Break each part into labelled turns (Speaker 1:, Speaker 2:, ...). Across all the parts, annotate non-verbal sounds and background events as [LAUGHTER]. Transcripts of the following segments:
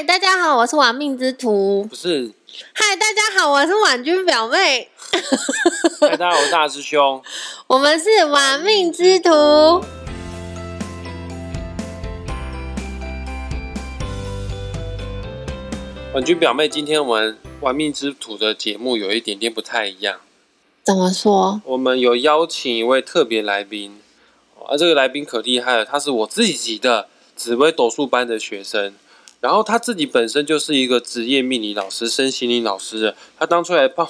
Speaker 1: 嗨，大家好，我是玩命之徒。
Speaker 2: 不是，
Speaker 1: 嗨，大家好，我是婉君表妹。[LAUGHS]
Speaker 2: 嗨，大家好，我是大师兄。
Speaker 1: 我们是玩命之徒。
Speaker 2: 婉君表妹，今天我们玩命之徒的节目有一点点不太一样。
Speaker 1: 怎么说？
Speaker 2: 我们有邀请一位特别来宾，啊这个来宾可厉害了，他是我自己的紫薇斗数班的学生。然后他自己本身就是一个职业命理老师、身心灵老师。他当初来报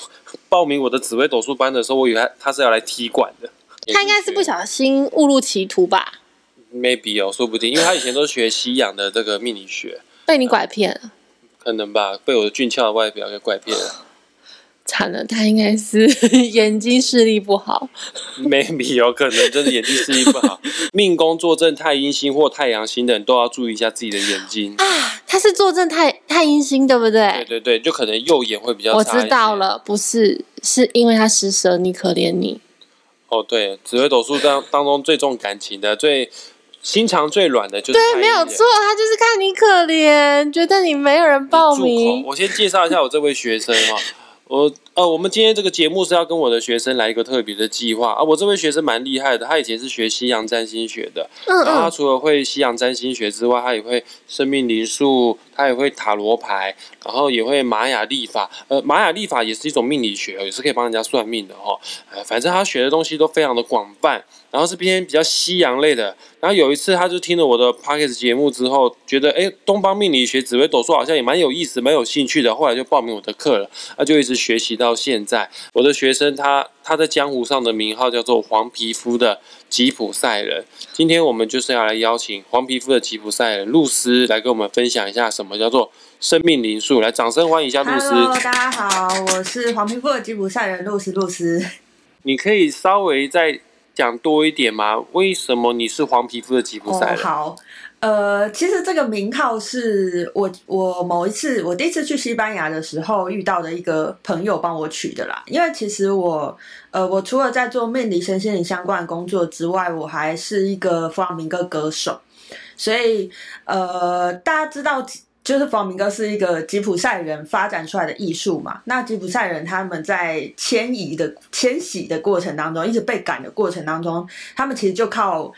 Speaker 2: 报名我的紫微斗数班的时候，我以为他他是要来踢馆的。[LAUGHS]
Speaker 1: 他应该是不小心误入歧途吧
Speaker 2: ？Maybe 哦，说不定，因为他以前都学西洋的这个命理学，
Speaker 1: 被你拐骗了。
Speaker 2: 可能吧，被我的俊俏的外表给拐骗了。
Speaker 1: 惨了，他应该是 [LAUGHS] 眼睛视力不好
Speaker 2: ，maybe 有可能真的眼睛视力不好。[LAUGHS] 命宫坐镇太阴星或太阳星的人都要注意一下自己的眼睛
Speaker 1: 啊。他是坐镇太太阴星，对不对？
Speaker 2: 对对对，就可能右眼会比较。
Speaker 1: 我知道了，不是，是因为他施舍你，可怜你。
Speaker 2: 哦，对，紫微斗数当当中最重感情的、最心肠最软的，就是
Speaker 1: 对，没有错，他就是看你可怜，觉得你没有人报名。
Speaker 2: 我先介绍一下我这位学生哈。[LAUGHS] 我呃，我们今天这个节目是要跟我的学生来一个特别的计划啊！我这位学生蛮厉害的，他以前是学西洋占星学的，然后他除了会西洋占星学之外，他也会生命灵数，他也会塔罗牌，然后也会玛雅历法。呃，玛雅历法也是一种命理学，也是可以帮人家算命的哈。呃，反正他学的东西都非常的广泛。然后是偏比较西洋类的，然后有一次他就听了我的 p o c k e t 节目之后，觉得哎，东方命理学紫微斗数好像也蛮有意思、蛮有兴趣的，后来就报名我的课了，那就一直学习到现在。我的学生他他在江湖上的名号叫做黄皮肤的吉普赛人。今天我们就是要来邀请黄皮肤的吉普赛人露丝来跟我们分享一下什么叫做生命灵数。来，掌声欢迎一下露丝。
Speaker 3: Hello，大家好，我是黄皮肤的吉普赛人露丝。露丝，
Speaker 2: 你可以稍微在。讲多一点吗？为什么你是黄皮肤的吉普赛？
Speaker 3: 好，呃，其实这个名号是我我某一次我第一次去西班牙的时候遇到的一个朋友帮我取的啦。因为其实我呃，我除了在做命理、身心灵相关的工作之外，我还是一个弗朗明哥歌手，所以呃，大家知道。就是弗明哥是一个吉普赛人发展出来的艺术嘛？那吉普赛人他们在迁移的迁徙的过程当中，一直被赶的过程当中，他们其实就靠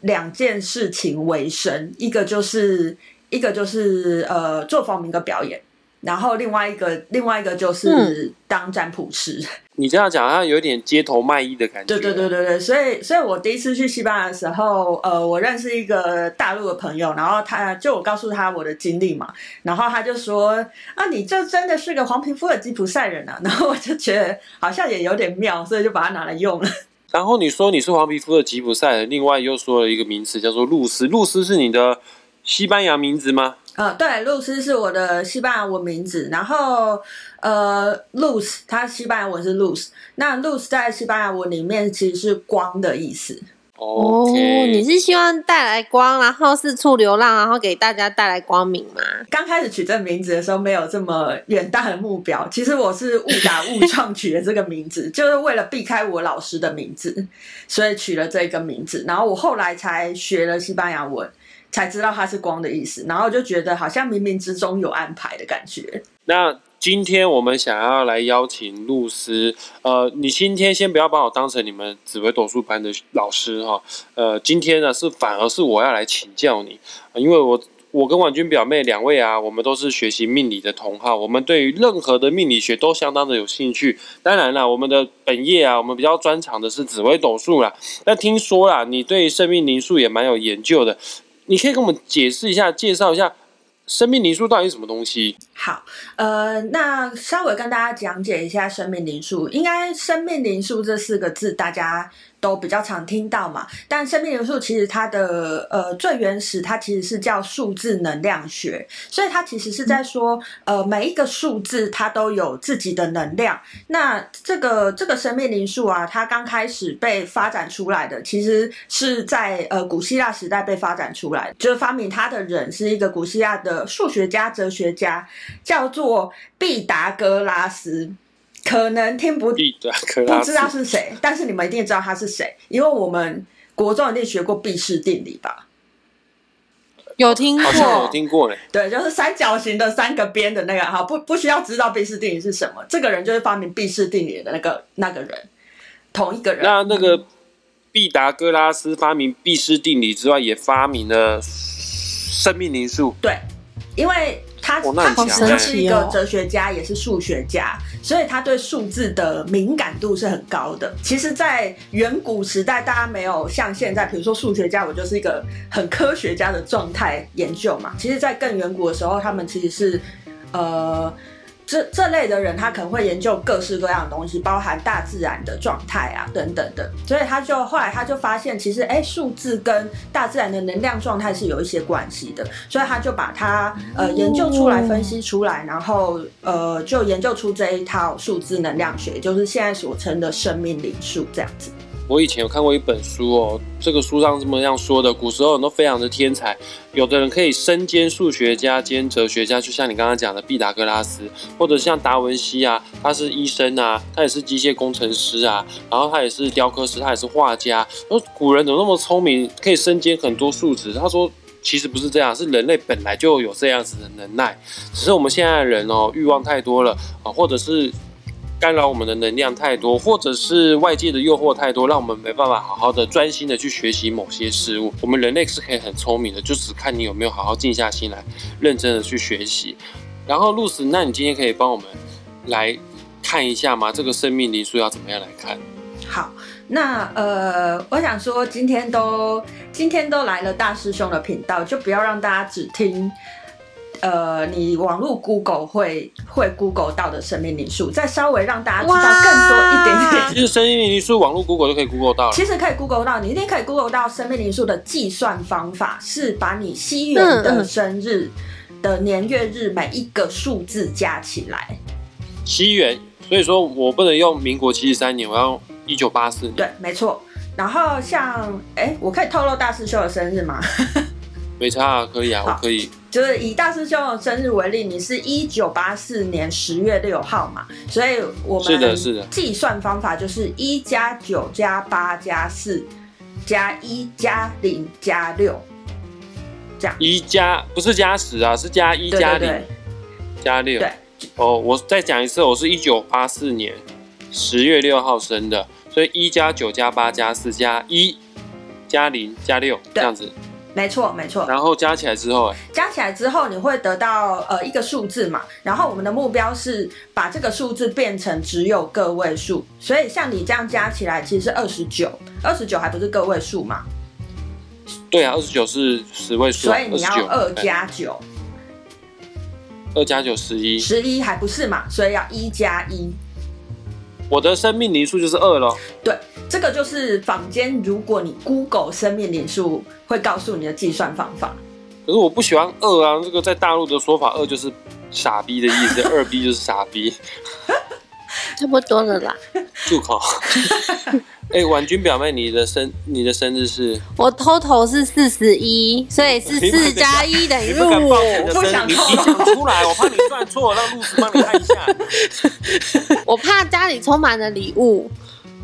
Speaker 3: 两件事情为生，一个就是一个就是呃做弗明哥表演。然后另外一个，另外一个就是当占卜师。[LAUGHS]
Speaker 2: 你这样讲，好像有点街头卖艺的感
Speaker 3: 觉。对对对对对，所以所以我第一次去西班牙的时候，呃，我认识一个大陆的朋友，然后他就我告诉他我的经历嘛，然后他就说啊，你这真的是个黄皮肤的吉普赛人啊，[LAUGHS] 然后我就觉得好像也有点妙，所以就把它拿来用了。
Speaker 2: 然后你说你是黄皮肤的吉普赛人，另外又说了一个名词叫做露丝，露丝是你的西班牙名字吗？
Speaker 3: 呃，对，露丝是我的西班牙文名字，然后呃，luz 它西班牙文是 luz，那 luz 在西班牙文里面其实是光的意思。
Speaker 1: 哦，你是希望带来光，然后四处流浪，然后给大家带来光明吗？
Speaker 3: 刚开始取这名字的时候没有这么远大的目标，其实我是误打误撞 [LAUGHS] 取的这个名字，就是为了避开我老师的名字，所以取了这个名字，然后我后来才学了西班牙文。才知道它是光的意思，然后就觉得好像冥冥之中有安排的感觉。
Speaker 2: 那今天我们想要来邀请露丝，呃，你今天先不要把我当成你们紫薇斗数班的老师哈，呃，今天呢是反而是我要来请教你，因为我我跟婉君表妹两位啊，我们都是学习命理的同好，我们对于任何的命理学都相当的有兴趣。当然了，我们的本业啊，我们比较专长的是紫微斗数啦。那听说啦，你对生命灵数也蛮有研究的。你可以跟我们解释一下、介绍一下生命灵数到底是什么东西？
Speaker 3: 好，呃，那稍微跟大家讲解一下生命灵数。应该“生命灵数”这四个字，大家。都比较常听到嘛，但生命元素其实它的呃最原始，它其实是叫数字能量学，所以它其实是在说，呃每一个数字它都有自己的能量。那这个这个生命灵数啊，它刚开始被发展出来的，其实是在呃古希腊时代被发展出来，就是发明它的人是一个古希腊的数学家、哲学家，叫做毕达哥拉斯。可能听不不知道是谁，但是你们一定知道他是谁，因为我们国中一定学过毕氏定理吧？
Speaker 1: 有听过，
Speaker 2: 好像有听过嘞。
Speaker 3: 对，就是三角形的三个边的那个哈，不不需要知道毕氏定理是什么。这个人就是发明毕氏定理的那个那个人，同一个人。
Speaker 2: 那那个毕达哥拉斯发明毕氏定理之外，也发明了生命灵数。
Speaker 3: 对，因为。他他其实是一个哲学家，也是数学家，所以他对数字的敏感度是很高的。其实，在远古时代，大家没有像现在，比如说数学家，我就是一个很科学家的状态研究嘛。其实，在更远古的时候，他们其实是呃。这这类的人，他可能会研究各式各样的东西，包含大自然的状态啊等等的，所以他就后来他就发现，其实哎，数字跟大自然的能量状态是有一些关系的，所以他就把它呃研究出来、分析出来，然后呃就研究出这一套数字能量学，就是现在所称的生命灵数这样子。
Speaker 2: 我以前有看过一本书哦，这个书上这么样说的：古时候人都非常的天才，有的人可以身兼数学家兼哲学家，就像你刚刚讲的毕达哥拉斯，或者像达文西啊，他是医生啊，他也是机械工程师啊，然后他也是雕刻师，他也是画家。说古人怎么那么聪明，可以身兼很多数职？他说其实不是这样，是人类本来就有这样子的能耐，只是我们现在的人哦，欲望太多了啊，或者是。干扰我们的能量太多，或者是外界的诱惑太多，让我们没办法好好的专心的去学习某些事物。我们人类是可以很聪明的，就只看你有没有好好静下心来，认真的去学习。然后露丝，那你今天可以帮我们来看一下吗？这个生命灵数要怎么样来看？
Speaker 3: 好，那呃，我想说，今天都今天都来了大师兄的频道，就不要让大家只听。呃，你网络 Google 会会 Google 到的生命灵数，再稍微让大家知道更多一点点。
Speaker 2: 其实生命灵数网络 Google 就可以 Google 到。
Speaker 3: 其实可以 Google 到，你一定可以 Google 到生命灵数的计算方法，是把你西元的生日的年月日每一个数字加起来。
Speaker 2: 西元，所以说我不能用民国七十三年，我要用一九八四年。
Speaker 3: 对，没错。然后像，哎，我可以透露大师兄的生日吗？
Speaker 2: 没差啊，可以啊，我可以。
Speaker 3: 就是以大师兄的生日为例，你是一九八四年十月六号嘛，所以我们
Speaker 2: 是的，是的，
Speaker 3: 计算方法就是一加九加八加四加一加零加六，这样。
Speaker 2: 一加不是加十啊，是加一加零加六。
Speaker 3: 对。
Speaker 2: 哦，我再讲一次，我是一九八四年十月六号生的，所以一加九加八加四加一加零加六这样子。
Speaker 3: 没错，没错。
Speaker 2: 然后加起来之后，
Speaker 3: 加起来之后你会得到呃一个数字嘛？然后我们的目标是把这个数字变成只有个位数，所以像你这样加起来其实是二十九，二十九还不是个位数嘛？
Speaker 2: 对啊，二十九是十位数，
Speaker 3: 所以你要二加九，
Speaker 2: 二加九十一，
Speaker 3: 十一还不是嘛？所以要一加一。
Speaker 2: 我的生命灵数就是二了。
Speaker 3: 对，这个就是坊间，如果你 Google 生命灵数，会告诉你的计算方法。
Speaker 2: 可是我不喜欢二啊，这个在大陆的说法，二就是傻逼的意思，[LAUGHS] 二逼就是傻逼。
Speaker 1: 差不多了啦。[LAUGHS]
Speaker 2: 住口。哎，婉君表妹，你的生你的生日是？
Speaker 1: 我 total 是四十一，所以是四加一等于五。
Speaker 3: 不想
Speaker 2: 你讲出来，我怕你算错，让露丝帮你看一下。[LAUGHS]
Speaker 1: 我怕家里充满了礼物。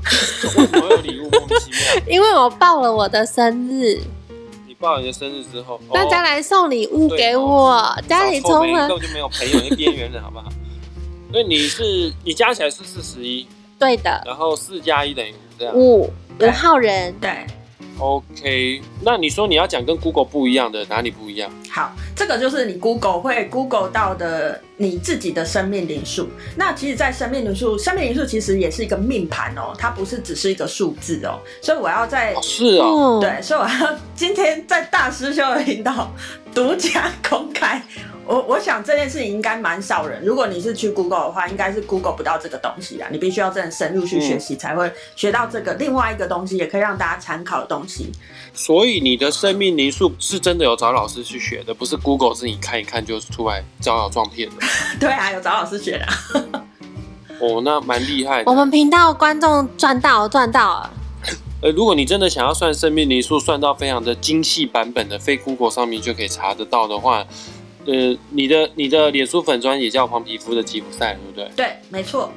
Speaker 2: 为什么有礼物？莫名其妙。[LAUGHS]
Speaker 1: 因为我报了我的生日。
Speaker 2: 你报你的生日之后，
Speaker 1: 大家来送礼物给我。家里充满
Speaker 2: 根本就没有朋友，你边缘人，好不好？[LAUGHS] 所以你是你加起来是四十一。
Speaker 1: 对的。
Speaker 2: 然后四加一等于。
Speaker 1: 五五五号人
Speaker 3: 对
Speaker 2: ，OK，那你说你要讲跟 Google 不一样的哪里不一样？
Speaker 3: 好，这个就是你 Google 会 Google 到的你自己的生命灵数。那其实，在生命灵数，生命灵数其实也是一个命盘哦，它不是只是一个数字哦。所以我要在
Speaker 2: 是哦，
Speaker 3: 对，所以我要今天在大师兄的频道独家公开。我我想这件事情应该蛮少人。如果你是去 Google 的话，应该是 Google 不到这个东西啊。你必须要真的深入去学习，才会学到这个另外一个东西，也可以让大家参考的东西。
Speaker 2: 所以你的生命灵数是真的有找老师去学的，不是 Google 是你看一看就出来招摇撞骗的。[LAUGHS]
Speaker 3: 对啊，有找老师学的。
Speaker 2: 哦，那蛮厉害。
Speaker 1: 我们频道观众赚到赚到了。
Speaker 2: 呃，如果你真的想要算生命灵数，算到非常的精细版本的，非 Google 上面就可以查得到的话。呃，你的你的脸书粉砖也叫黄皮肤的吉普赛，对不对？
Speaker 3: 对，没错。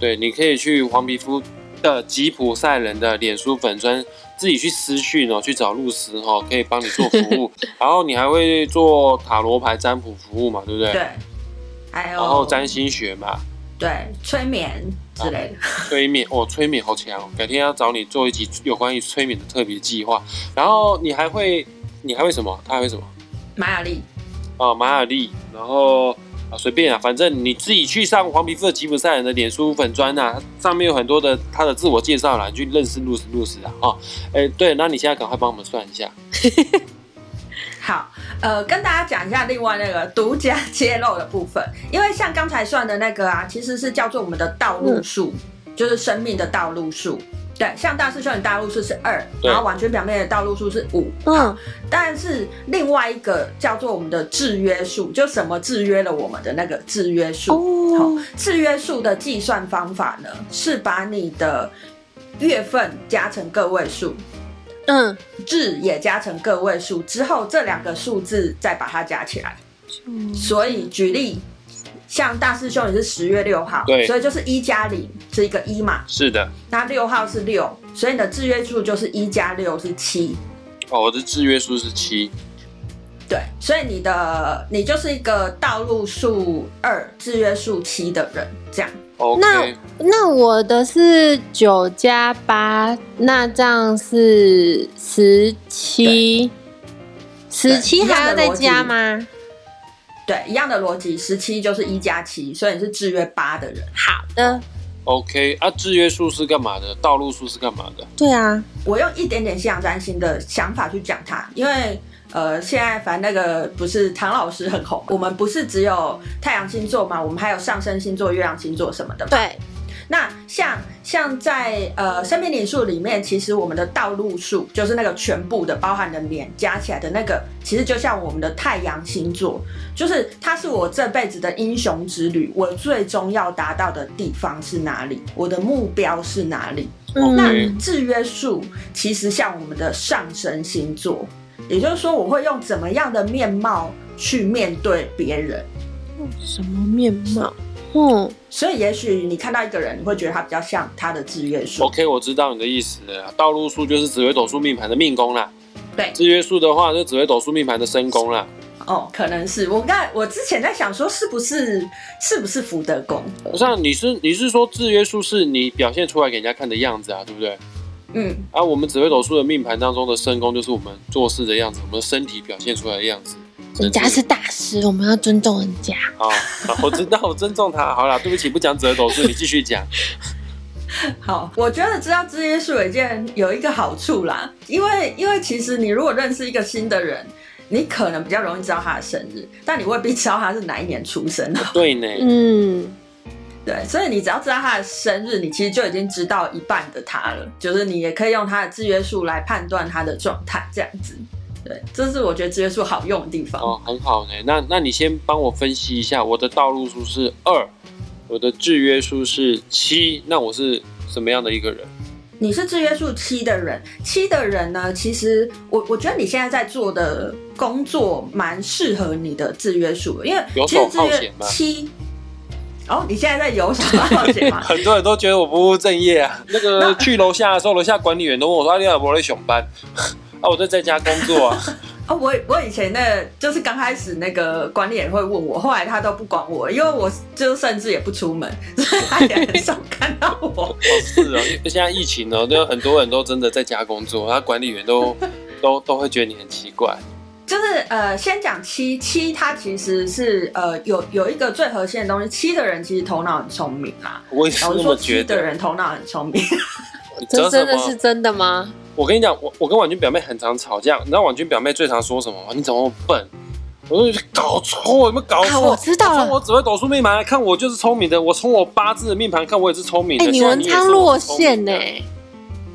Speaker 2: 对，你可以去黄皮肤的吉普赛人的脸书粉砖自己去私讯哦，去找露丝哦，可以帮你做服务。[LAUGHS] 然后你还会做塔罗牌占卜服务嘛，对不对？
Speaker 3: 对。还有。
Speaker 2: 然后占星学嘛。
Speaker 3: 对，催眠之类的。
Speaker 2: 催眠哦，催眠好强哦！改天要找你做一集有关于催眠的特别计划。然后你还会，你还会什么？他还会什么？
Speaker 3: 玛雅历。
Speaker 2: 啊，玛雅历。然后啊，随便啊，反正你自己去上黄皮肤的吉普赛人的脸书粉砖呐，上面有很多的他的自我介绍啦，你去认识露丝露丝啊。哦，哎，对，那你现在赶快帮我们算一下。[LAUGHS]
Speaker 3: 好，呃，跟大家讲一下另外那个独家揭露的部分，因为像刚才算的那个啊，其实是叫做我们的道路数，就是生命的道路数。对，像大师兄的大路数是二，然后完全表面的道路数是五。嗯，但是另外一个叫做我们的制约数，就什么制约了我们的那个制约数？哦，制约数的计算方法呢，是把你的月份加成个位数。嗯，字也加成个位数之后，这两个数字再把它加起来。所以举例，像大师兄也是十月六号，
Speaker 2: 对，
Speaker 3: 所以就是一加零是一个一嘛。
Speaker 2: 是的。
Speaker 3: 那六号是六，所以你的制约数就是一加六是七。
Speaker 2: 哦，我的制约数是七。
Speaker 3: 对，所以你的你就是一个道路数二、制约数七的人，这样。
Speaker 1: 那那我的是九加八，那这样是十七，十七还要再加吗？
Speaker 3: 对，一样的逻辑，十七就是一加七，所以你是制约八的人。
Speaker 1: 好的
Speaker 2: ，OK 啊，制约数是干嘛的？道路数是干嘛的？
Speaker 1: 对啊，
Speaker 3: 我用一点点信仰占星的想法去讲它，因为。呃，现在反正那个不是唐老师很红，我们不是只有太阳星座嘛，我们还有上升星座、月亮星座什么的。
Speaker 1: 对，
Speaker 3: 那像像在呃生命灵数里面，其实我们的道路数就是那个全部的包含的年加起来的那个，其实就像我们的太阳星座，就是它是我这辈子的英雄之旅，我最终要达到的地方是哪里，我的目标是哪里。那制约数其实像我们的上升星座。也就是说，我会用怎么样的面貌去面对别人？
Speaker 1: 什么面貌？嗯，
Speaker 3: 所以也许你看到一个人，你会觉得他比较像他的志愿数。
Speaker 2: OK，我知道你的意思了。道路数就是紫微斗数命盘的命宫啦。
Speaker 3: 对，
Speaker 2: 制约数的话，就紫微斗数命盘的身宫啦。
Speaker 3: 哦，可能是我刚我之前在想说，是不是是不是福德宫？
Speaker 2: 不是，你是你是说制约数是你表现出来给人家看的样子啊，对不对？嗯，啊，我们紫微斗数的命盘当中的身宫就是我们做事的样子，我们身体表现出来的样子。
Speaker 1: 人家是大师，我们要尊重人家。
Speaker 2: 哦，我知道，我尊重他。好了，对不起，不讲紫微斗数，你继续讲。[LAUGHS]
Speaker 3: 好，我觉得知道制约数有一件有一个好处啦，因为因为其实你如果认识一个新的人，你可能比较容易知道他的生日，但你未必知道他是哪一年出生的。
Speaker 2: 对呢，[LAUGHS] 嗯。
Speaker 3: 对，所以你只要知道他的生日，你其实就已经知道一半的他了。就是你也可以用他的制约数来判断他的状态，这样子。对，这是我觉得制约数好用的地方。
Speaker 2: 哦，很好呢。那那你先帮我分析一下，我的道路数是二，我的制约数是七，那我是什么样的一个人？
Speaker 3: 你是制约数七的人，七的人呢？其实我我觉得你现在在做的工作蛮适合你的制约数，因为
Speaker 2: 其实制约
Speaker 3: 七。哦，你现在在游什么冒险吗？[LAUGHS]
Speaker 2: 很多人都觉得我不务正业啊。[LAUGHS] 那个去楼下的时候，楼下管理员都问我说：“你有没有在上班？” [LAUGHS] 啊，我都在家工作啊。
Speaker 3: 啊，[LAUGHS] 我我以前那就是刚开始那个管理员会问我，后来他都不管我，因为我就甚至也不出门，所以他也很少看到我。[LAUGHS] 哦，
Speaker 2: 是哦，因为现在疫情呢，都有很多人都真的在家工作，他管理员都 [LAUGHS] 都都会觉得你很奇怪。
Speaker 3: 就是呃，先讲七七，他其实是呃有有一个最核心的东西。七的人其实头脑很聪明啊。
Speaker 2: 我是说
Speaker 3: 七的人头脑很聪明，
Speaker 1: 这真的是真的吗？
Speaker 2: 我跟你讲，我我跟婉君表妹很常吵架。你知道婉君表妹最常说什么吗？你怎么笨？我说你搞错，有没有搞错？
Speaker 1: 我知道了。
Speaker 2: 从我只会抖出命盘来看，我就是聪明的。我从我八字的命盘看，我也是聪明的。
Speaker 1: 你文昌落线呢？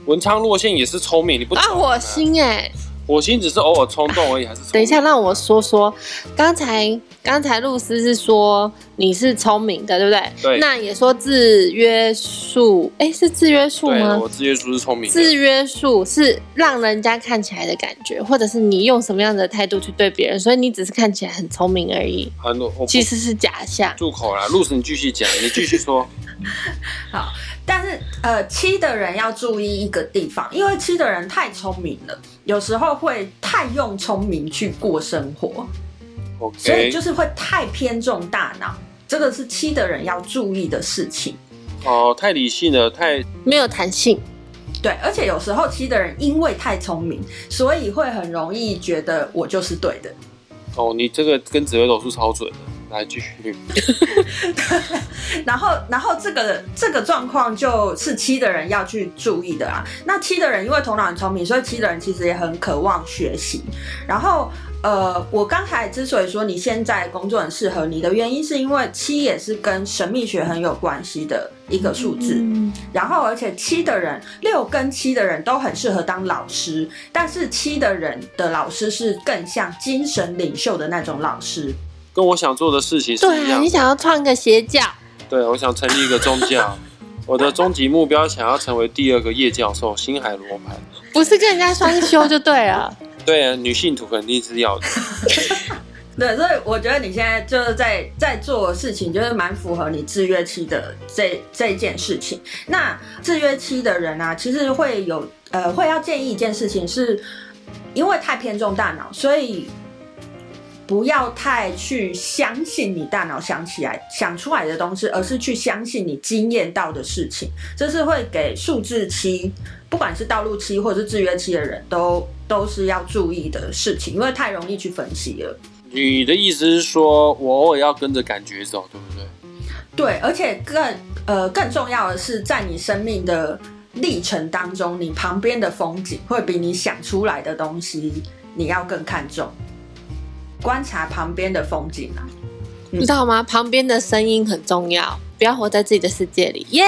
Speaker 2: 文昌落线也是聪明，你不？
Speaker 1: 啊，我心哎。
Speaker 2: 火星只是偶尔冲动而已，还是？
Speaker 1: 等一下，让我说说。刚才刚才露丝是说你是聪明的，对不对？
Speaker 2: 对。
Speaker 1: 那也说制约数，哎，是制约数吗？
Speaker 2: 我制约数是聪明。
Speaker 1: 制约数是让人家看起来的感觉，或者是你用什么样的态度去对别人，所以你只是看起来很聪明而已。
Speaker 2: 很多
Speaker 1: 其实是假象。
Speaker 2: 住口啦，露丝，你继续讲，你继续说。[LAUGHS]
Speaker 3: 好，但是呃，七的人要注意一个地方，因为七的人太聪明了，有时候会太用聪明去过生活，所以就是会太偏重大脑，这个是七的人要注意的事情。
Speaker 2: 哦，太理性了，太
Speaker 1: 没有弹性。
Speaker 3: 对，而且有时候七的人因为太聪明，所以会很容易觉得我就是对的。
Speaker 2: 哦，你这个跟紫微斗数超准的。来继续，[LAUGHS]
Speaker 3: 然后，然后这个这个状况就是七的人要去注意的啊。那七的人因为头脑很聪明，所以七的人其实也很渴望学习。然后，呃，我刚才之所以说你现在工作很适合你的原因，是因为七也是跟神秘学很有关系的一个数字。然后，而且七的人六跟七的人都很适合当老师，但是七的人的老师是更像精神领袖的那种老师。
Speaker 2: 跟我想做的事情是一样。
Speaker 1: 你想要创个邪教？
Speaker 2: 对，我想成立一个宗教。[LAUGHS] 我的终极目标想要成为第二个叶教授，星海罗盘。
Speaker 1: 不是跟人家双修就对了。[LAUGHS]
Speaker 2: 对啊，女性图肯定是要的。[LAUGHS]
Speaker 3: 对，所以我觉得你现在就是在在做事情，就是蛮符合你制约期的这这一件事情。那制约期的人啊，其实会有呃，会要建议一件事情，是因为太偏重大脑，所以。不要太去相信你大脑想起来、想出来的东西，而是去相信你经验到的事情。这是会给数字期，不管是道路期或者是制约期的人都都是要注意的事情，因为太容易去分析了。
Speaker 2: 你的意思是说，我偶尔要跟着感觉走，对不对？
Speaker 3: 对，而且更呃更重要的是，在你生命的历程当中，你旁边的风景会比你想出来的东西你要更看重。观察旁边的风景啊，
Speaker 1: 知道吗？旁边的声音很重要，不要活在自己的世界里。耶！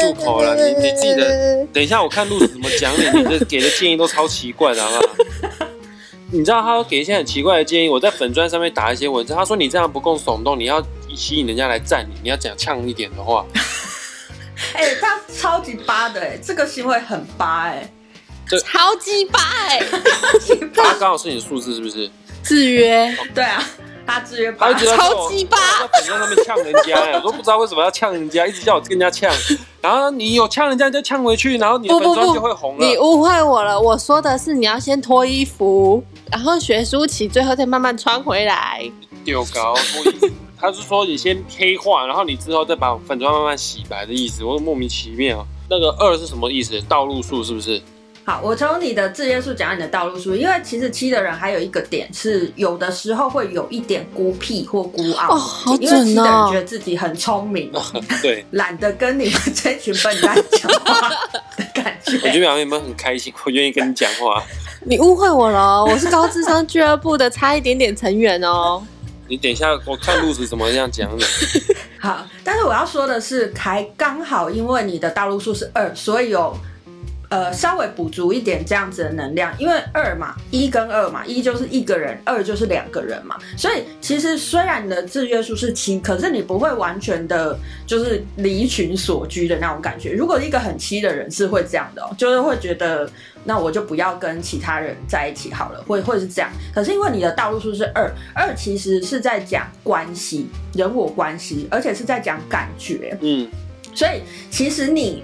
Speaker 2: 住口了，你你记得，等一下我看路子怎么讲你，你的给的建议都超奇怪的，好不好？[LAUGHS] 你知道他给一些很奇怪的建议，我在粉砖上面打一些文字，他说你这样不够耸动，你要吸引人家来赞你，你要讲呛一点的话。[LAUGHS]
Speaker 3: 哎，他超级八的，哎，这个行为很八，哎，
Speaker 1: 超级八，哎，[LAUGHS]
Speaker 2: 他刚好是你的数字，是不是？
Speaker 1: 制约，[LAUGHS]
Speaker 3: 对啊，他制约，
Speaker 2: 他
Speaker 1: 超级巴，
Speaker 2: 在粉砖上面呛人家，[LAUGHS] 我都不知道为什么要呛人家，一直叫我跟人家呛，然后你有呛人家就呛回去，然后你的粉妆就会红了。
Speaker 1: 你误会我了，我说的是你要先脱衣服，然后学舒淇，最后再慢慢穿回来。
Speaker 2: 丢高脱衣服，他是说你先黑化，然后你之后再把粉妆慢慢洗白的意思，我莫名其妙。那个二是什么意思？道路数是不是？
Speaker 3: 好，我从你的字约数讲你的道路数，因为其实七的人还有一个点是，有的时候会有一点孤僻或孤傲，因为七的人觉得自己很聪明，
Speaker 2: 对，[LAUGHS]
Speaker 3: 懒得跟你们这群笨蛋讲话的感觉。
Speaker 2: 我觉得两位有没有很开心？我愿意跟你讲话。[LAUGHS]
Speaker 1: 你误会我了，我是高智商俱乐部的，差一点点成员哦。[LAUGHS]
Speaker 2: 你等一下，我看路子怎么样讲你。
Speaker 3: 好，但是我要说的是，还刚好因为你的道路数是二，所以有。呃，稍微补足一点这样子的能量，因为二嘛，一跟二嘛，一就是一个人，二就是两个人嘛，所以其实虽然你的制约数是七，可是你不会完全的，就是离群所居的那种感觉。如果一个很七的人是会这样的，就是会觉得，那我就不要跟其他人在一起好了，会会是这样。可是因为你的道路数是二，二其实是在讲关系，人我关系，而且是在讲感觉，嗯，所以其实你。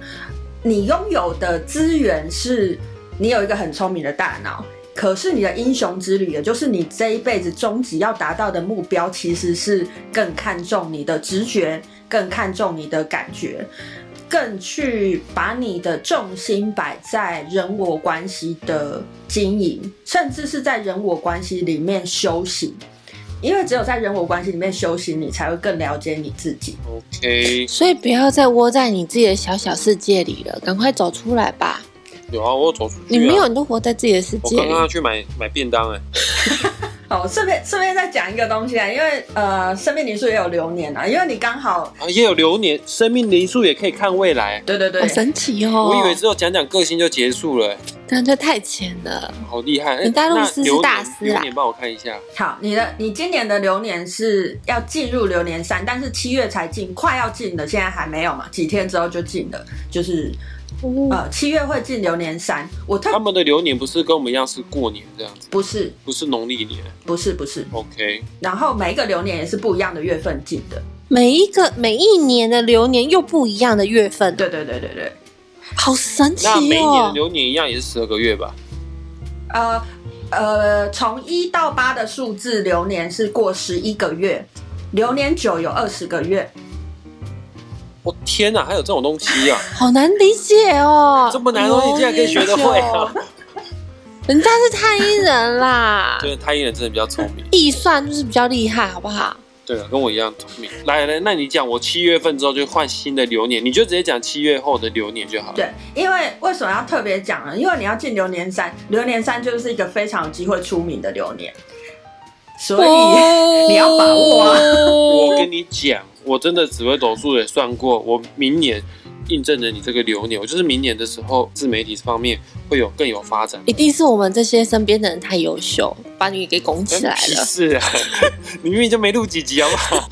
Speaker 3: 你拥有的资源是，你有一个很聪明的大脑，可是你的英雄之旅，也就是你这一辈子终极要达到的目标，其实是更看重你的直觉，更看重你的感觉，更去把你的重心摆在人我关系的经营，甚至是在人我关系里面修行。因为只有在人我关系里面修行，你才会更了解你自己。
Speaker 2: OK，
Speaker 1: 所以不要再窝在你自己的小小世界里了，赶快走出来吧。
Speaker 2: 有啊，我走出去。
Speaker 1: 你没有，你都活在自己的世界。我
Speaker 2: 刚刚要去买买便当哎。[LAUGHS]
Speaker 3: 好，顺便顺便再讲一个东西啊，因为呃，生命灵数也有流年啊，因为你刚好
Speaker 2: 啊，也有流年，生命灵数也可以看未来。
Speaker 3: 对对对，
Speaker 1: 好神奇哦！
Speaker 2: 我以为只有讲讲个性就结束了，
Speaker 1: 但这太浅了。
Speaker 2: 好厉害！
Speaker 1: 你大陆师是大师
Speaker 2: 啊，帮我看一下。
Speaker 3: 好，你的你今年的流年是要进入流年三，但是七月才进，快要进的，现在还没有嘛？几天之后就进了，就是。呃，七月会进流年三，我
Speaker 2: 他们的流年不是跟我们一样是过年这样子？
Speaker 3: 不是，
Speaker 2: 不是农历年，
Speaker 3: 不是，不是。
Speaker 2: OK。
Speaker 3: 然后每一个流年也是不一样的月份进的。
Speaker 1: 每一个每一年的流年又不一样的月份。
Speaker 3: 对对对对对，
Speaker 1: 好神奇哦！
Speaker 2: 那每一年的流年一样也是十二个月吧？
Speaker 3: 呃呃，从一到八的数字流年是过十一个月，流年九有二十个月。
Speaker 2: 我天哪，还有这种东西啊！[LAUGHS]
Speaker 1: 好难理解哦，
Speaker 2: 这么难的东西竟然可以学得会啊！
Speaker 1: 人家是太阴人啦，[LAUGHS]
Speaker 2: 对，太阴人真的比较聪明，[LAUGHS]
Speaker 1: 计算就是比较厉害，好不好？
Speaker 2: 对啊，跟我一样聪明。来来，那你讲，我七月份之后就换新的流年，你就直接讲七月后的流年就好了。
Speaker 3: 对，因为为什么要特别讲呢？因为你要进流年三，流年三就是一个非常有机会出名的流年，所以 [LAUGHS] 你要把握啊！[LAUGHS]
Speaker 2: 我跟你讲，我真的紫微斗数也算过，我明年。印证了你这个流年，就是明年的时候，自媒体方面会有更有发展。
Speaker 1: 一定是我们这些身边的人太优秀，把你给拱起来了。
Speaker 2: 是啊，你 [LAUGHS] 明明就没录几集，好不好？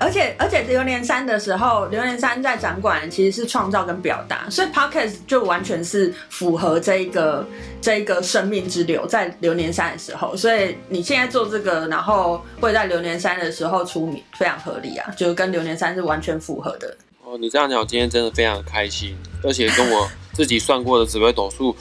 Speaker 3: 而且而且流年三的时候，流年三在掌管其实是创造跟表达，所以 podcast 就完全是符合这一个这一个生命之流，在流年三的时候，所以你现在做这个，然后会在流年三的时候出名，非常合理啊，就是跟流年三是完全符合的。
Speaker 2: 哦，你这样讲，我今天真的非常开心，而且跟我自己算过的紫微斗数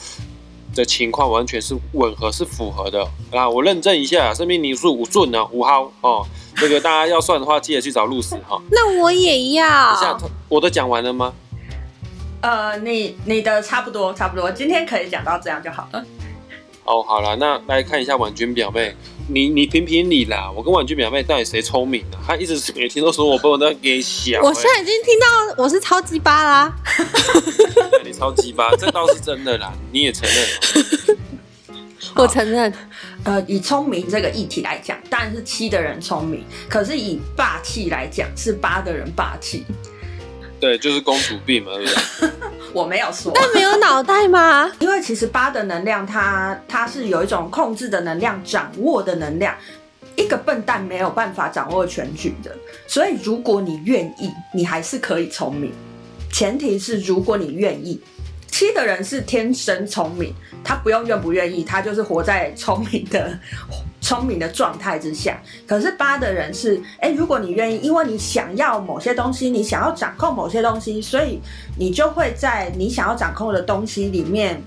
Speaker 2: 的情况完全是吻合，是符合的啊！我认证一下，生命年数五顺呢，五号哦。这个大家要算的话，记得去找露丝哈。
Speaker 1: 那我也要。
Speaker 2: 等下，我都讲完了吗？
Speaker 3: 呃，你你的差不多，差不多，今天可以讲到这样就好了。
Speaker 2: 哦，好了，那来看一下婉君表妹，你你评评理啦！我跟婉君表妹到底谁聪明呢？她一直每天都说我被我那给想。
Speaker 1: 我现在已经听到我是超鸡巴啦。[LAUGHS]
Speaker 2: 你超鸡巴，这倒是真的啦，你也承认。
Speaker 1: 我承认。
Speaker 3: 呃，以聪明这个议题来讲，当然是七的人聪明；可是以霸气来讲，是八的人霸气。
Speaker 2: 对，就是公主病嘛，对不对？[LAUGHS]
Speaker 3: 我没有说。
Speaker 1: 但没有脑袋吗？[LAUGHS]
Speaker 3: 因为其实八的能量，它它是有一种控制的能量、掌握的能量。一个笨蛋没有办法掌握全局的，所以如果你愿意，你还是可以聪明。前提是如果你愿意。七的人是天生聪明，他不用愿不愿意，他就是活在聪明的 [LAUGHS] 聪明的状态之下。可是八的人是，哎，如果你愿意，因为你想要某些东西，你想要掌控某些东西，所以你就会在你想要掌控的东西里面，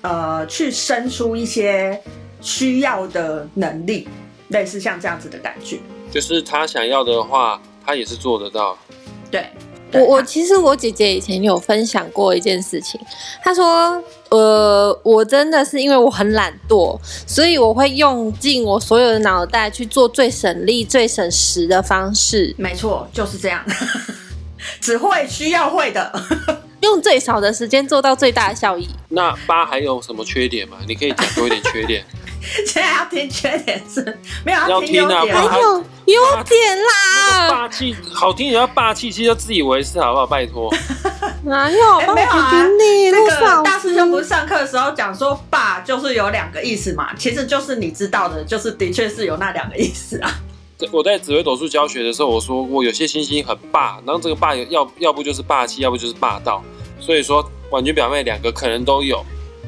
Speaker 3: 呃，去生出一些需要的能力，类似像这样子的感觉。
Speaker 2: 就是他想要的话，他也是做得到。
Speaker 3: 对。
Speaker 1: 我我其实我姐姐以前有分享过一件事情，她说，呃，我真的是因为我很懒惰，所以我会用尽我所有的脑袋去做最省力、最省时的方式。
Speaker 3: 没错，就是这样，[LAUGHS] 只会需要会的，[LAUGHS]
Speaker 1: 用最少的时间做到最大的效益。
Speaker 2: 那八还有什么缺点吗？你可以讲多一点缺点。[LAUGHS]
Speaker 3: 现在要听缺点是没有要听优点，
Speaker 1: 还有优点啦。
Speaker 2: 霸气好听，也要霸气，其实要自以为是，好不好？拜托。
Speaker 1: 哪 [LAUGHS] 有？
Speaker 3: 没有啊。
Speaker 1: 那
Speaker 3: 个大师兄不是上课的时候讲说，霸就是有两个意思嘛？其实就是你知道的，就是的确是有那两个意思啊。[LAUGHS]
Speaker 2: 我在紫微斗数教学的时候，我说过有些星星很霸，然后这个霸要要不就是霸气，要不就是霸道。所以说，婉君表妹两个可能都有。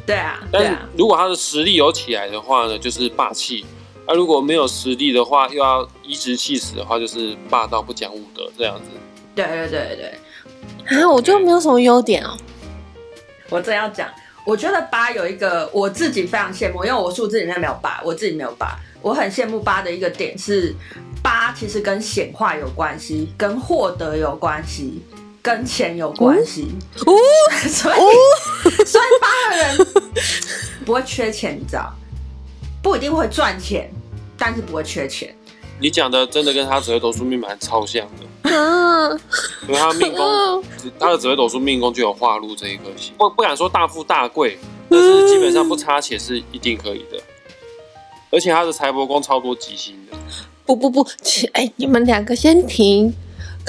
Speaker 3: 对啊，
Speaker 2: 但是如果他的实力有起来的话呢，就是霸气；而如果没有实力的话，又要颐指气使的话，就是霸道不讲武德这样子。
Speaker 3: 对对对对，
Speaker 1: 啊，我就没有什么优点哦。
Speaker 3: 我正要讲，我觉得八有一个我自己非常羡慕，因为我数字里面没有八，我自己没有八，我很羡慕八的一个点是，八其实跟显化有关系，跟获得有关系。跟钱有关系，哦，[LAUGHS] 所以 [LAUGHS] 所以八个人不会缺钱，你知道？不一定会赚钱，但是不会缺钱。
Speaker 2: 你讲的真的跟他紫微斗数命盘超像的，嗯，因为他命宫，他的紫微斗数命宫就有化禄这一颗星，不不敢说大富大贵，但是基本上不差钱是一定可以的。而且他的财帛宫超多吉星的。
Speaker 1: 不不不，哎，你们两个先停。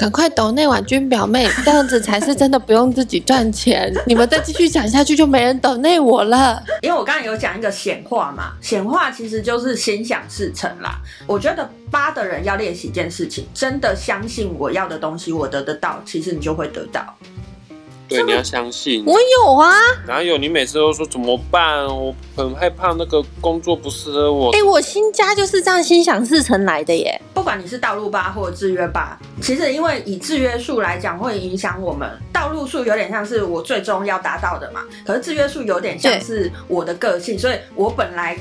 Speaker 1: 赶快抖那婉君表妹，[LAUGHS] 这样子才是真的不用自己赚钱。[LAUGHS] 你们再继续讲下去，就没人抖那我了。
Speaker 3: 因为我刚才有讲一个显化嘛，显化其实就是心想事成啦。我觉得八的人要练习一件事情，真的相信我要的东西，我得得到，其实你就会得到。
Speaker 2: 对，你要相信。
Speaker 1: 我有啊。
Speaker 2: 哪有？你每次都说怎么办？我很害怕那个工作不适合我。
Speaker 1: 哎，我新家就是这样心想事成来的耶。
Speaker 3: 不管你是道路吧或者制约吧，其实因为以制约数来讲，会影响我们。道路数有点像是我最终要达到的嘛，可是制约数有点像是我的个性，所以我本来。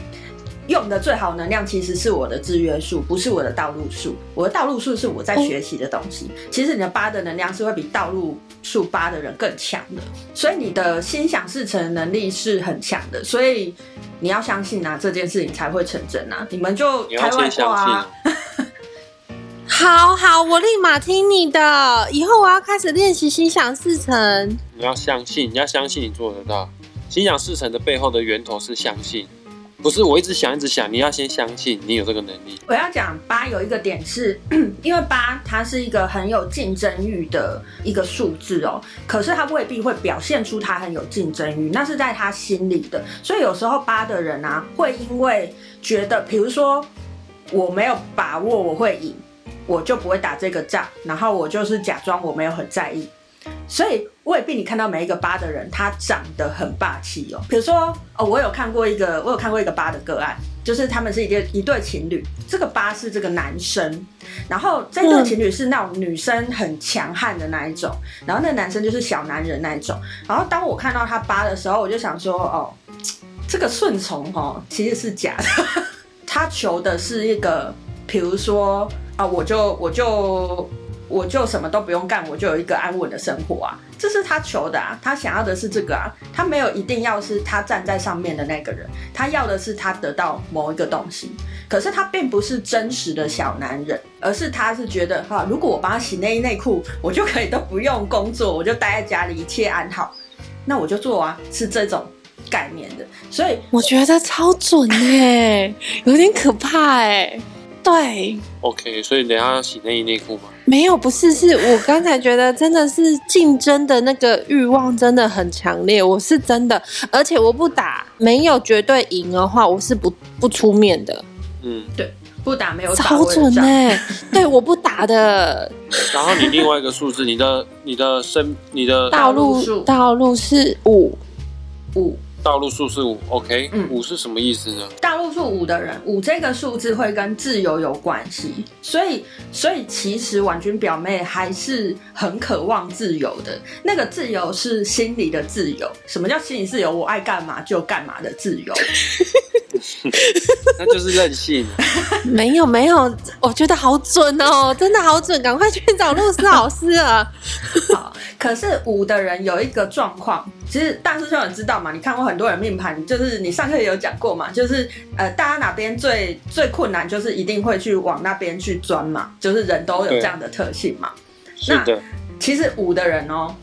Speaker 3: 用的最好能量其实是我的制约数，不是我的道路数。我的道路数是我在学习的东西。其实你的八的能量是会比道路数八的人更强的，所以你的心想事成能力是很强的。所以你要相信啊，这件事情才会成真啊！你们就开外挂啊！[LAUGHS]
Speaker 1: 好好，我立马听你的。以后我要开始练习心想事成。
Speaker 2: 你要相信，你要相信你做得到。心想事成的背后的源头是相信。不是，我一直想，一直想，你要先相信你有这个能力。
Speaker 3: 我要讲八有一个点是，[CLEARS THROAT] 因为八它是一个很有竞争欲的一个数字哦，可是它未必会表现出它很有竞争欲，那是在他心里的。所以有时候八的人啊，会因为觉得，比如说我没有把握我会赢，我就不会打这个仗，然后我就是假装我没有很在意。所以未必你看到每一个八的人，他长得很霸气哦。比如说哦，我有看过一个，我有看过一个八的个案，就是他们是一对一对情侣，这个八是这个男生，然后这对情侣是那种女生很强悍的那一种，然后那男生就是小男人那一种。然后当我看到他八的时候，我就想说哦，这个顺从哦其实是假的，[LAUGHS] 他求的是一个，比如说啊，我就我就。我就什么都不用干，我就有一个安稳的生活啊！这是他求的啊，他想要的是这个啊，他没有一定要是他站在上面的那个人，他要的是他得到某一个东西。可是他并不是真实的小男人，而是他是觉得哈，如果我帮他洗内衣内裤，我就可以都不用工作，我就待在家里一切安好，那我就做啊，是这种概念的。所以
Speaker 1: 我觉得超准哎，有点可怕哎。对
Speaker 2: ，OK，所以等下洗内衣内裤吗？
Speaker 1: 没有，不是，是我刚才觉得真的是竞争的那个欲望真的很强烈，我是真的，而且我不打，没有绝对赢的话，我是不不出面的。
Speaker 3: 嗯，对，不打没有
Speaker 1: 超准呢。对，我不打的。
Speaker 2: 然后你另外一个数字，你的你的身你的
Speaker 1: 道路道路是五
Speaker 3: 五。
Speaker 2: 道路数是五，OK，五是什么意思呢？
Speaker 3: 大路数五的人，五这个数字会跟自由有关系，所以，所以其实婉君表妹还是很渴望自由的。那个自由是心理的自由。什么叫心理自由？我爱干嘛就干嘛的自由。
Speaker 2: 那就是任性。
Speaker 1: 没有没有，我觉得好准哦，真的好准，赶快去找陆师老师啊。[LAUGHS]
Speaker 3: 好，可是五的人有一个状况。其实大师兄也知道嘛，你看过很多人命盘，就是你上课也有讲过嘛，就是呃，大家哪边最最困难，就是一定会去往那边去钻嘛，就是人都有这样的特性嘛。
Speaker 2: 那
Speaker 3: 其实五的人哦，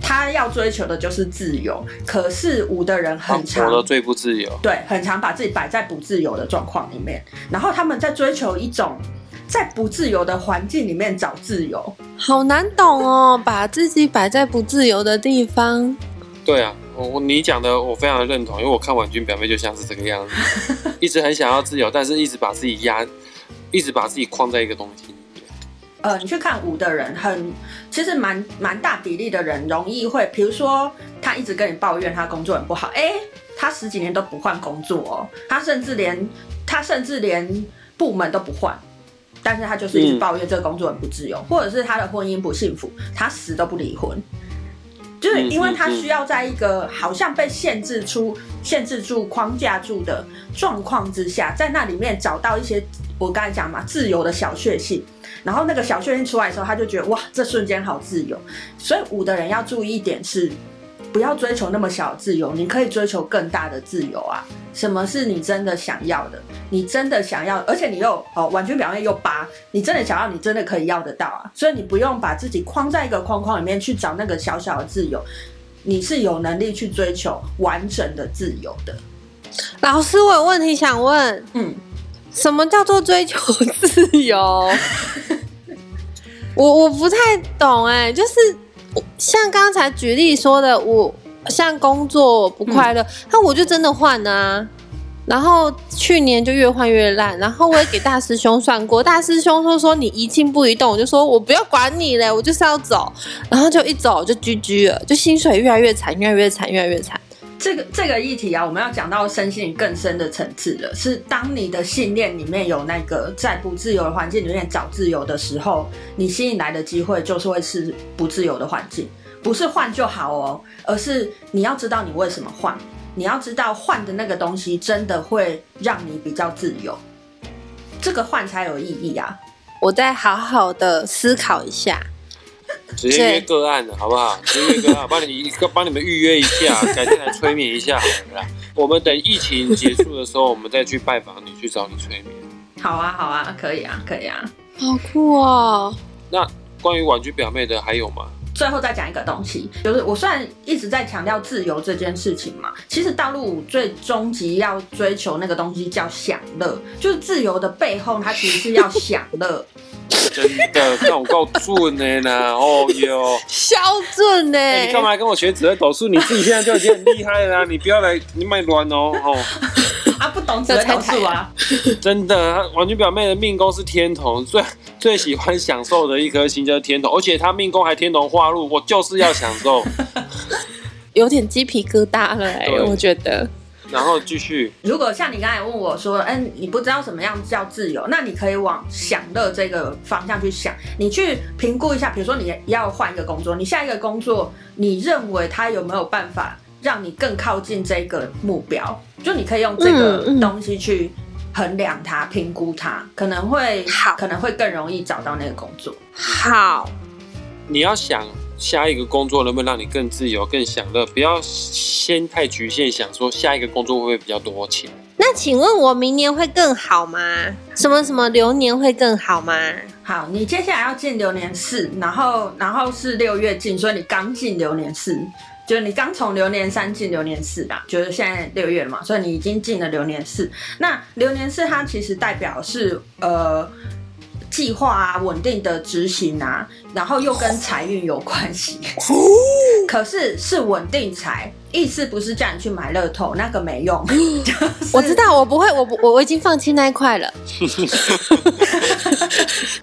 Speaker 3: 他要追求的就是自由，可是五的人很常
Speaker 2: 的最不自由，
Speaker 3: 对，很常把自己摆在不自由的状况里面，然后他们在追求一种在不自由的环境里面找自由，
Speaker 1: 好难懂哦，把自己摆在不自由的地方。
Speaker 2: 对啊，我我你讲的我非常的认同，因为我看婉君表妹就像是这个样子，[LAUGHS] 一直很想要自由，但是一直把自己压，一直把自己框在一个东西。
Speaker 3: 呃，你去看五的人，很其实蛮蛮大比例的人容易会，比如说他一直跟你抱怨他工作很不好，哎，他十几年都不换工作哦，他甚至连他甚至连部门都不换，但是他就是一直抱怨这个工作很不自由，或者是他的婚姻不幸福，他死都不离婚。就是因为他需要在一个好像被限制出、限制住、框架住的状况之下，在那里面找到一些我刚才讲嘛自由的小确幸，然后那个小确幸出来的时候，他就觉得哇，这瞬间好自由。所以五的人要注意一点是。不要追求那么小的自由，你可以追求更大的自由啊！什么是你真的想要的？你真的想要，而且你又哦，完全表面又八，你真的想要，你真的可以要得到啊！所以你不用把自己框在一个框框里面去找那个小小的自由，你是有能力去追求完整的自由的。
Speaker 1: 老师，我有问题想问，嗯，什么叫做追求自由？[LAUGHS] 我我不太懂哎，就是。像刚才举例说的，我像工作不快乐，那我就真的换啊。然后去年就越换越烂，然后我也给大师兄算过，大师兄说说你一静不移动，我就说我不要管你嘞，我就是要走，然后就一走就居居了，就薪水越来越惨，越来越惨，越来越惨。
Speaker 3: 这个这个议题啊，我们要讲到身心更深的层次了，是当你的信念里面有那个在不自由的环境里面找自由的时候，你吸引来的机会就是会是不自由的环境，不是换就好哦，而是你要知道你为什么换。你要知道换的那个东西真的会让你比较自由，这个换才有意义啊！
Speaker 1: 我再好好的思考一下，
Speaker 2: 直接约个案的好不好？直接约个案，帮你一个帮你们预约一下，改天来催眠一下好了。我们等疫情结束的时候，我们再去拜访你，去找你催眠。
Speaker 3: 好啊，好啊，可以啊，可以啊，
Speaker 1: 好酷哦！
Speaker 2: 那关于玩具表妹的还有吗？
Speaker 3: 最后再讲一个东西，就是我虽然一直在强调自由这件事情嘛，其实道路最终极要追求那个东西叫享乐，就是自由的背后，它其实是要享乐。
Speaker 2: 真的，看我够准的呢，[LAUGHS] 哦哟，
Speaker 1: 小准呢！
Speaker 2: 你干嘛跟我学紫微斗数？你自己现在就已经很厉害了，[LAUGHS] 你不要来，你卖卵哦，哦。[LAUGHS]
Speaker 3: 啊，不懂紫微斗数啊！
Speaker 2: 真的，王俊表妹的命宫是天同，最最喜欢享受的一颗星就是天同，而且他命宫还天同化禄，我就是要享受，
Speaker 1: 有点鸡皮疙瘩了哎，我觉得。
Speaker 2: 然后继续，[LAUGHS]
Speaker 3: 如果像你刚才问我说，嗯，你不知道什么样叫自由，那你可以往享乐这个方向去想，你去评估一下，比如说你要换一个工作，你下一个工作，你认为它有没有办法让你更靠近这个目标？就你可以用这个东西去衡量它、评估它，可能会
Speaker 1: 好，
Speaker 3: 可能会更容易找到那个工作。
Speaker 1: 好，
Speaker 2: 你要想下一个工作能不能让你更自由、更享乐，不要先太局限，想说下一个工作会不会比较多钱。
Speaker 1: 那请问我明年会更好吗？什么什么流年会更好吗？
Speaker 3: 好，你接下来要进流年四，然后然后是六月进，所以你刚进流年四。就是你刚从流年三进流年四吧，就是现在六月了嘛，所以你已经进了流年四。那流年四它其实代表是呃计划啊，稳定的执行啊，然后又跟财运有关系。[LAUGHS] 可是是稳定财，意思不是叫你去买乐透，那个没用。[LAUGHS]
Speaker 1: 我知道，我不会，我不我我已经放弃那一块了。[LAUGHS]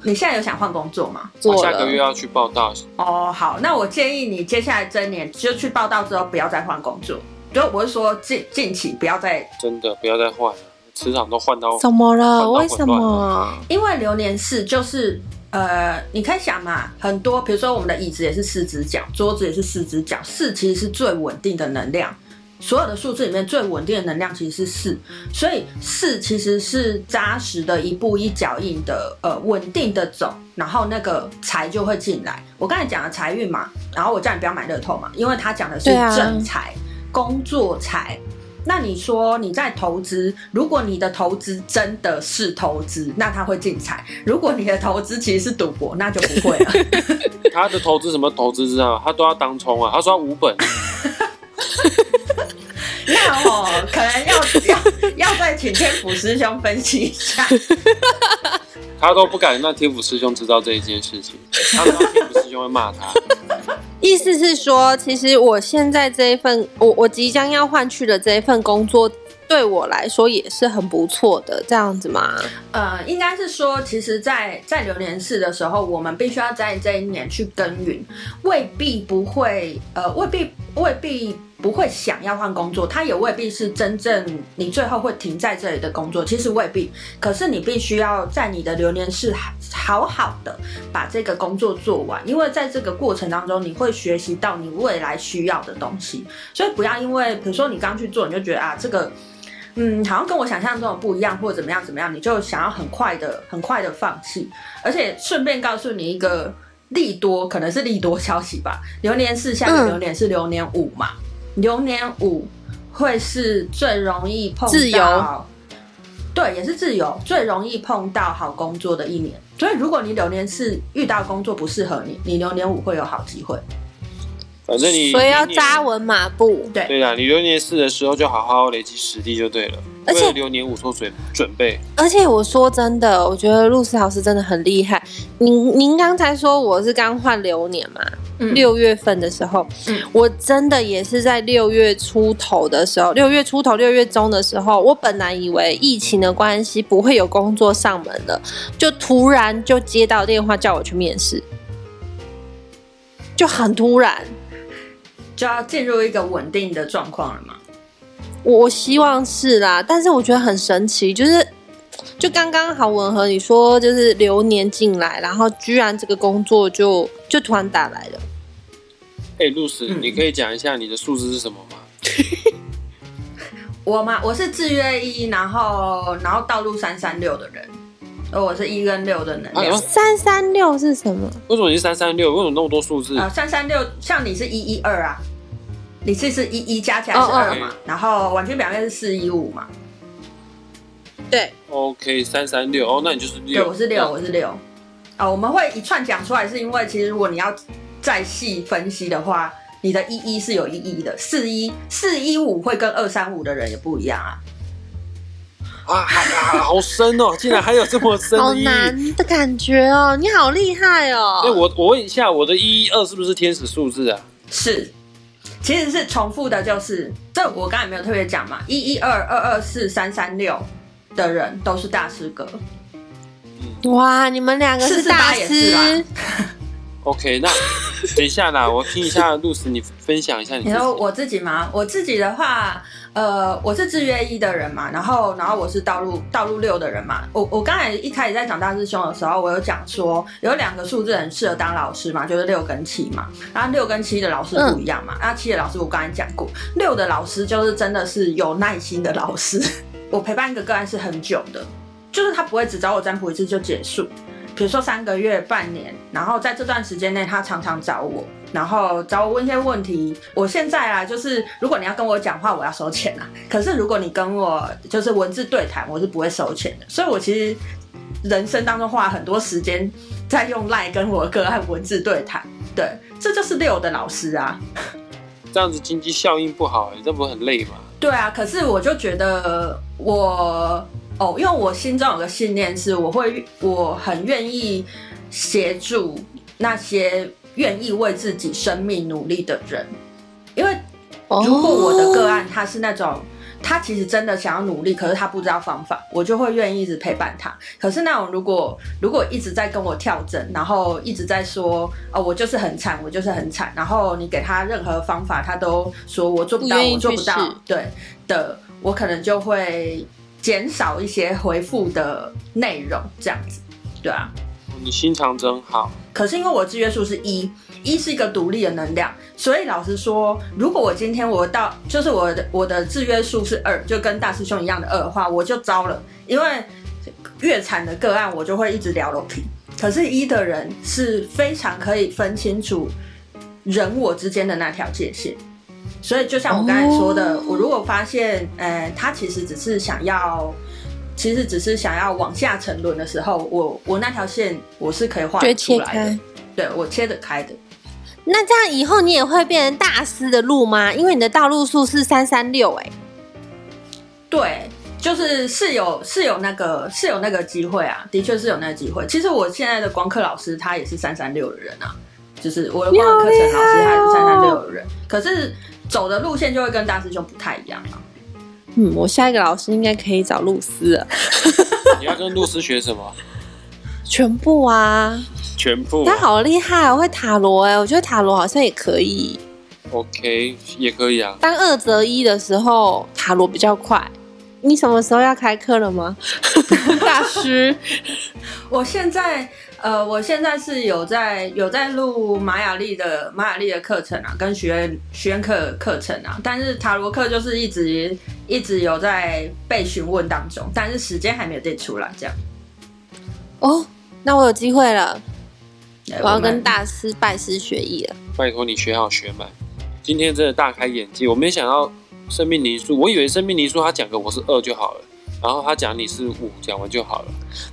Speaker 3: 你现在有想换工作吗？
Speaker 2: 我下个月要去报道。
Speaker 3: 哦，好，那我建议你接下来这年就去报道之后，不要再换工作。就我是说近近期不要再
Speaker 2: 真的不要再换了，磁场都换到
Speaker 1: 怎么了？为什么？
Speaker 3: 因为流年四就是呃，你可以想嘛，很多比如说我们的椅子也是四只脚，桌子也是四只脚，四其实是最稳定的能量。所有的数字里面最稳定的能量其实是四，所以四其实是扎实的一步一脚印的，呃，稳定的走，然后那个财就会进来。我刚才讲了财运嘛，然后我叫你不要买乐透嘛，因为他讲的是正财、工作财。那你说你在投资，如果你的投资真的是投资，那他会进财；如果你的投资其实是赌博，那就不会了。[LAUGHS]
Speaker 2: 他的投资什么投资知道？他都要当冲啊，他说五本。
Speaker 3: 那哦，可能要要要再请天府师兄分析一下。
Speaker 2: 他都不敢让天府师兄知道这一件事情，他说天府师兄会骂他。
Speaker 1: 意思是说，其实我现在这一份，我我即将要换去的这一份工作。对我来说也是很不错的，这样子吗？
Speaker 3: 呃，应该是说，其实，在在流年四的时候，我们必须要在这一年去耕耘，未必不会，呃，未必未必不会想要换工作，他也未必是真正你最后会停在这里的工作，其实未必。可是你必须要在你的流年是好好的把这个工作做完，因为在这个过程当中，你会学习到你未来需要的东西，所以不要因为比如说你刚去做，你就觉得啊这个。嗯，好像跟我想象中的不一样，或者怎么样怎么样，你就想要很快的、很快的放弃。而且顺便告诉你一个利多，可能是利多消息吧。流年四下的流年是流年五嘛？流年五会是最容易碰到，对，也是自由，最容易碰到好工作的一年。所以如果你流年是遇到工作不适合你，你流年五会有好机会。
Speaker 2: 反正你
Speaker 1: 所以要扎稳马步。
Speaker 3: 对
Speaker 2: 对啦，你流年四的时候就好好累积实力就对了，
Speaker 1: 而且
Speaker 2: 流年五做准准备。
Speaker 1: 而且我说真的，我觉得露丝老师真的很厉害。您您刚才说我是刚换流年嘛？
Speaker 3: 嗯
Speaker 1: 六月份的时候，
Speaker 3: 嗯
Speaker 1: 我真的也是在六月出头的时候，六月出头、六月中的时候，我本来以为疫情的关系不会有工作上门了，就突然就接到电话叫我去面试，就很突然。
Speaker 3: 就要进入一个稳定的状况了吗。
Speaker 1: 我我希望是啦，但是我觉得很神奇，就是就刚刚好吻合你说，就是流年进来，然后居然这个工作就就突然打来了。
Speaker 2: 哎，露丝，
Speaker 3: 嗯
Speaker 2: 你可以讲一下你的数字是什么吗？[LAUGHS]
Speaker 3: 我嘛，我是制约一，然后然后道路三三六的人，而我是一跟六的能量。
Speaker 1: 三三六是什么？
Speaker 2: 为什么你是三三六？为什么那么多数字？
Speaker 3: 呃，三三六像你是一一二啊，你这是一一加起来
Speaker 1: 哦哦
Speaker 3: 是二嘛，然后婉君表面是四一五嘛，
Speaker 1: 对
Speaker 2: ，OK，三三六哦，那你就是六
Speaker 3: 对，
Speaker 2: 六。
Speaker 3: 我是六，我是六。啊、我们会一串讲出来，是因为其实如果你要再细分析的话，你的一一是有意义的，四一四一五会跟二三五的人也不一样啊。
Speaker 2: 啊啊，好深哦！竟然还有这么深
Speaker 1: 好
Speaker 2: 的意义。
Speaker 1: 难的感觉哦，你好厉害
Speaker 2: 哎，
Speaker 1: 哦！
Speaker 2: 我我问一下，我的一一二是不是天使数字啊？
Speaker 3: 是，其实是重复的，就是这我刚才没有特别讲嘛，一一二二二四三三六的人都是大师哥，
Speaker 1: 哇，你们两个是大
Speaker 3: 448也是啦
Speaker 1: 师，[LAUGHS]
Speaker 2: OK，那等一下啦，我听一下露丝，你分享一下你自己。
Speaker 3: 你说我自己吗？我自己的话，呃，我是制约一的人嘛，然后然后我是道路道路六的人嘛。我我刚才一开始在讲大师兄的时候，我有讲说有两个数字很适合当老师嘛，就是六跟七嘛。然后六跟七的老师不一样嘛，那、七的老师我刚才讲过，六的老师就是真的是有耐心的老师。[LAUGHS] 我陪伴一个个案是很久的，就是他不会只找我占卜一次就结束。比如说三个月、半年，然后在这段时间内，他常常找我，然后找我问一些问题。我现在啊，就是如果你要跟我讲话，我要收钱啊。可是如果你跟我就是文字对谈，我是不会收钱的。所以我其实人生当中花了很多时间在用赖跟我的个案文字对谈。对，这就是六的老师啊。
Speaker 2: 这样子经济效应不好，你这不是很累吗？
Speaker 3: 对啊，可是我就觉得我哦，因为我心中有个信念是，我会我很愿意协助那些愿意为自己生命努力的人，因为如果我的个案他是那种。他其实真的想要努力，可是他不知道方法，我就会愿意一直陪伴他。可是那种如果如果一直在跟我跳针，然后一直在说哦我就是很惨，我就是很惨，然后你给他任何方法，他都说我做不到，
Speaker 1: 不
Speaker 3: 我做不到，对的，我可能就会减少一些回复的内容，这样子，对啊。
Speaker 2: 你心肠真好。
Speaker 3: 可是因为我制约数是一，一是一个独立的能量，所以老实说，如果我今天我到就是我的我的制约数是二，就跟大师兄一样的二的话，我就糟了，因为越惨的个案我就会一直聊楼梯。可是一的人是非常可以分清楚人我之间的那条界限，所以就像我刚才说的，
Speaker 1: 哦
Speaker 3: 我如果发现，呃，他其实只是想要。其实只是想要往下沉沦的时候，我我那条线我是可以画出来的
Speaker 1: 开。。
Speaker 3: 对我切得开的。
Speaker 1: 那这样以后你也会变成大师的路吗？因为你的道路数是三三六，哎，
Speaker 3: 对，就是是有是有那个是有那个机会啊，的确是有那个机会。其实我现在的光课老师他也是三三六的人啊，就是我的光课课程老师他也是三三六的人，可是走的路线就会跟大师兄不太一样啊。
Speaker 1: 嗯，我下一个老师应该可以找露丝了，[LAUGHS]
Speaker 2: 你要跟露丝学什么？[LAUGHS]
Speaker 1: 全部啊，
Speaker 2: 全部。
Speaker 1: 他好厉害哦，会塔罗哎，我觉得塔罗好像也可以。
Speaker 2: OK，也可以啊。
Speaker 1: 当二择一的时候，塔罗比较快。你什么时候要开课了吗？[LAUGHS] 大师，
Speaker 3: 我现在呃，我现在是有在有在录玛雅历的玛雅历的课程啊，跟学院学院课课程啊，但是塔罗课就是一直一直有在被询问当中，但是时间还没有定出来，这样。
Speaker 1: 哦，那我有机会了，我要跟大师拜师学艺了。
Speaker 2: 拜托你学好学满。今天真的大开眼界，我没想到生命灵数，我以为生命灵数他讲个我是二就好了，然后他讲你是五，讲完就好了。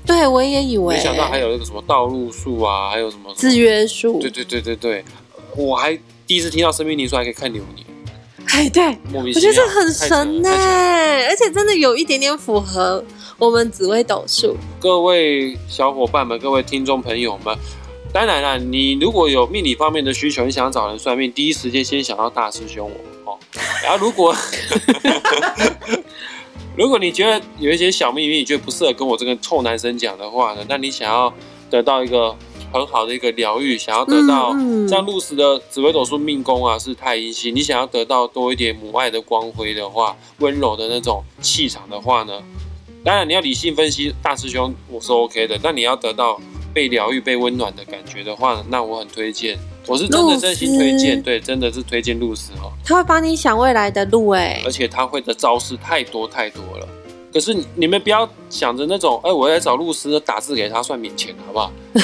Speaker 1: 对，我也以为，
Speaker 2: 没想到还有那个什么道路数啊，还有什么什么
Speaker 1: 制约数
Speaker 2: 对。对对对对，我还第一次听到生命灵数还可以看流年。
Speaker 1: 哎，对，我觉得很神呢，而且真的有一点点符合我们紫微斗数。
Speaker 2: 各位小伙伴们，各位听众朋友们，当然啦，你如果有命理方面的需求，你想找人算命，第一时间先想到大师兄我哦。然后如果如果你觉得有一些小秘密，你觉得不适合跟我这个臭男生讲的话呢，那你想要得到一个很好的一个疗愈，想要得到像露丝的紫微斗数命宫啊是太阴星，你想要得到多一点母爱的光辉的话，温柔的那种气场的话呢，当然你要理性分析，大师兄我是 OK 的，但你要得到被疗愈、被温暖的感觉的话，那我很推荐，我是真的真心推
Speaker 1: 露
Speaker 2: 荐，对，真的是推荐露丝哦。
Speaker 1: 他会帮你想未来的路，哎
Speaker 2: 而，且他会的招式太多太多了。可是你你们不要想着那种，哎、我来找露丝打字给他算免钱，好不好？对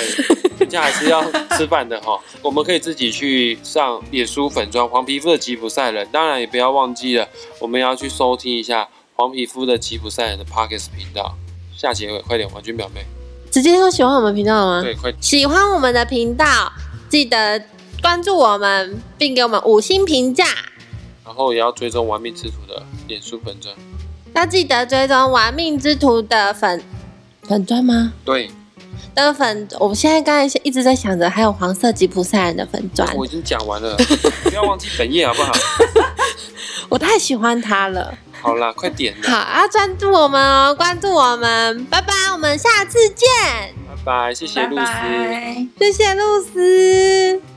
Speaker 2: 人家还是要吃饭的哈。我们可以自己去上脸书粉砖黄皮肤的吉普赛人，当然也不要忘记了，我们要去收听一下黄皮肤的吉普赛人的 Pockets 频道。下结尾快点，王军表妹，
Speaker 1: 直接说喜欢我们频道了吗？
Speaker 2: 对，快
Speaker 1: 喜欢我们的频道，记得关注我们，并给我们五星评价。
Speaker 2: 然后也要追踪玩命之徒的脸书粉砖。
Speaker 1: 要记得追踪玩命之徒的粉粉砖吗？
Speaker 2: 对，
Speaker 1: 的粉，我现在刚才一直在想着，还有黄色吉普赛人的粉砖，
Speaker 2: 我已经讲完了，[LAUGHS] 不要忘记本页好不好？[LAUGHS]
Speaker 1: 我太喜欢他了。
Speaker 2: 好啦，快点
Speaker 1: 好，
Speaker 2: 啦，
Speaker 1: 要关注我们哦，关注我们，拜拜，我们下次见，
Speaker 2: 拜拜，谢谢露丝。
Speaker 3: 拜。
Speaker 1: 谢谢露丝。